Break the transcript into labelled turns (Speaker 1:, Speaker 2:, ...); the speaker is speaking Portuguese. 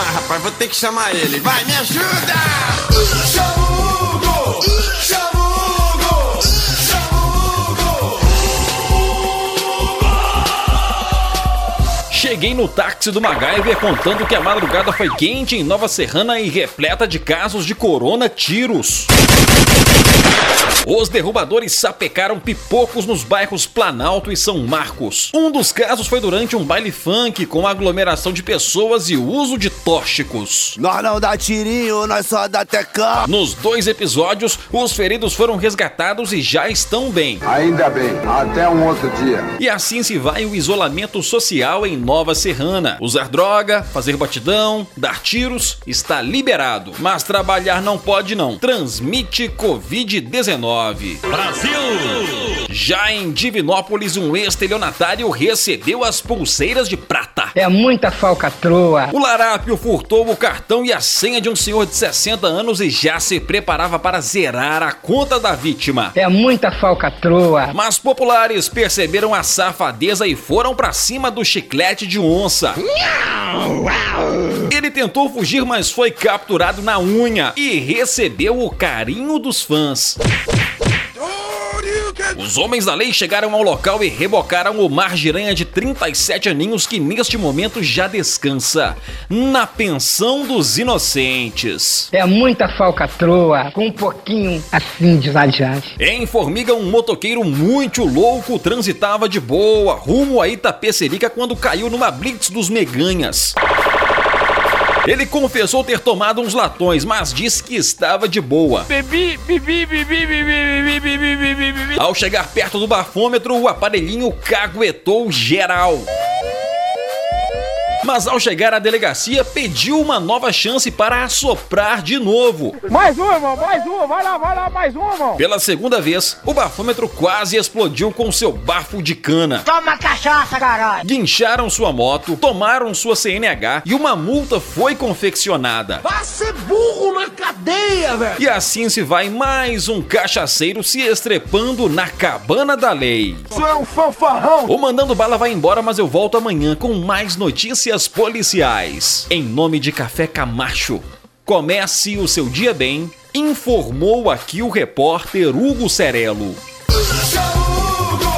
Speaker 1: mais, rapaz. Vou ter que chamar ele. Vai, me ajuda!
Speaker 2: Cheguei no táxi do MacGyver contando que a madrugada foi quente em Nova Serrana e repleta de casos de corona tiros. Os derrubadores sapecaram pipocos nos bairros Planalto e São Marcos. Um dos casos foi durante um baile funk com aglomeração de pessoas e uso de tóxicos.
Speaker 3: Nós não dá tirinho, nós só dá tecão.
Speaker 2: Nos dois episódios, os feridos foram resgatados e já estão bem.
Speaker 4: Ainda bem, até um outro dia.
Speaker 2: E assim se vai o isolamento social em Nova Serrana. Usar droga, fazer batidão, dar tiros está liberado. Mas trabalhar não pode não. Transmite Covid-19. Brasil! Já em Divinópolis, um estelionatário recebeu as pulseiras de prata.
Speaker 5: É muita falcatrua.
Speaker 2: O larápio furtou o cartão e a senha de um senhor de 60 anos e já se preparava para zerar a conta da vítima.
Speaker 5: É muita falcatrua.
Speaker 2: Mas populares perceberam a safadeza e foram para cima do chiclete de onça. Ele tentou fugir, mas foi capturado na unha e recebeu o carinho dos fãs. Os homens da lei chegaram ao local e rebocaram o margiranha de 37 aninhos que neste momento já descansa na pensão dos inocentes.
Speaker 5: É muita falcatrua, com um pouquinho assim de exagerante.
Speaker 2: Em Formiga, um motoqueiro muito louco transitava de boa rumo a Itapecerica quando caiu numa blitz dos meganhas. Ele confessou ter tomado uns latões, mas disse que estava de boa.
Speaker 6: Bebi, bebi, bebi, bebi, bebi, bebi
Speaker 2: ao chegar perto do bafômetro, o aparelhinho caguetou geral. Mas ao chegar à delegacia, pediu uma nova chance para assoprar de novo.
Speaker 6: Mais uma, irmão, mais uma, vai lá, vai lá, mais uma, irmão.
Speaker 2: Pela segunda vez, o bafômetro quase explodiu com seu bafo de cana.
Speaker 5: Toma cachaça, caralho.
Speaker 2: Guincharam sua moto, tomaram sua CNH e uma multa foi confeccionada.
Speaker 1: Vai ser burro na cadeia, velho!
Speaker 2: E assim se vai mais um cachaceiro se estrepando na cabana da lei.
Speaker 6: Isso é um fanfarrão.
Speaker 2: O Mandando Bala vai embora, mas eu volto amanhã com mais notícias Notícias policiais. Em nome de Café Camacho. Comece o seu dia bem, informou aqui o repórter Hugo Cerelo.
Speaker 1: Hugo!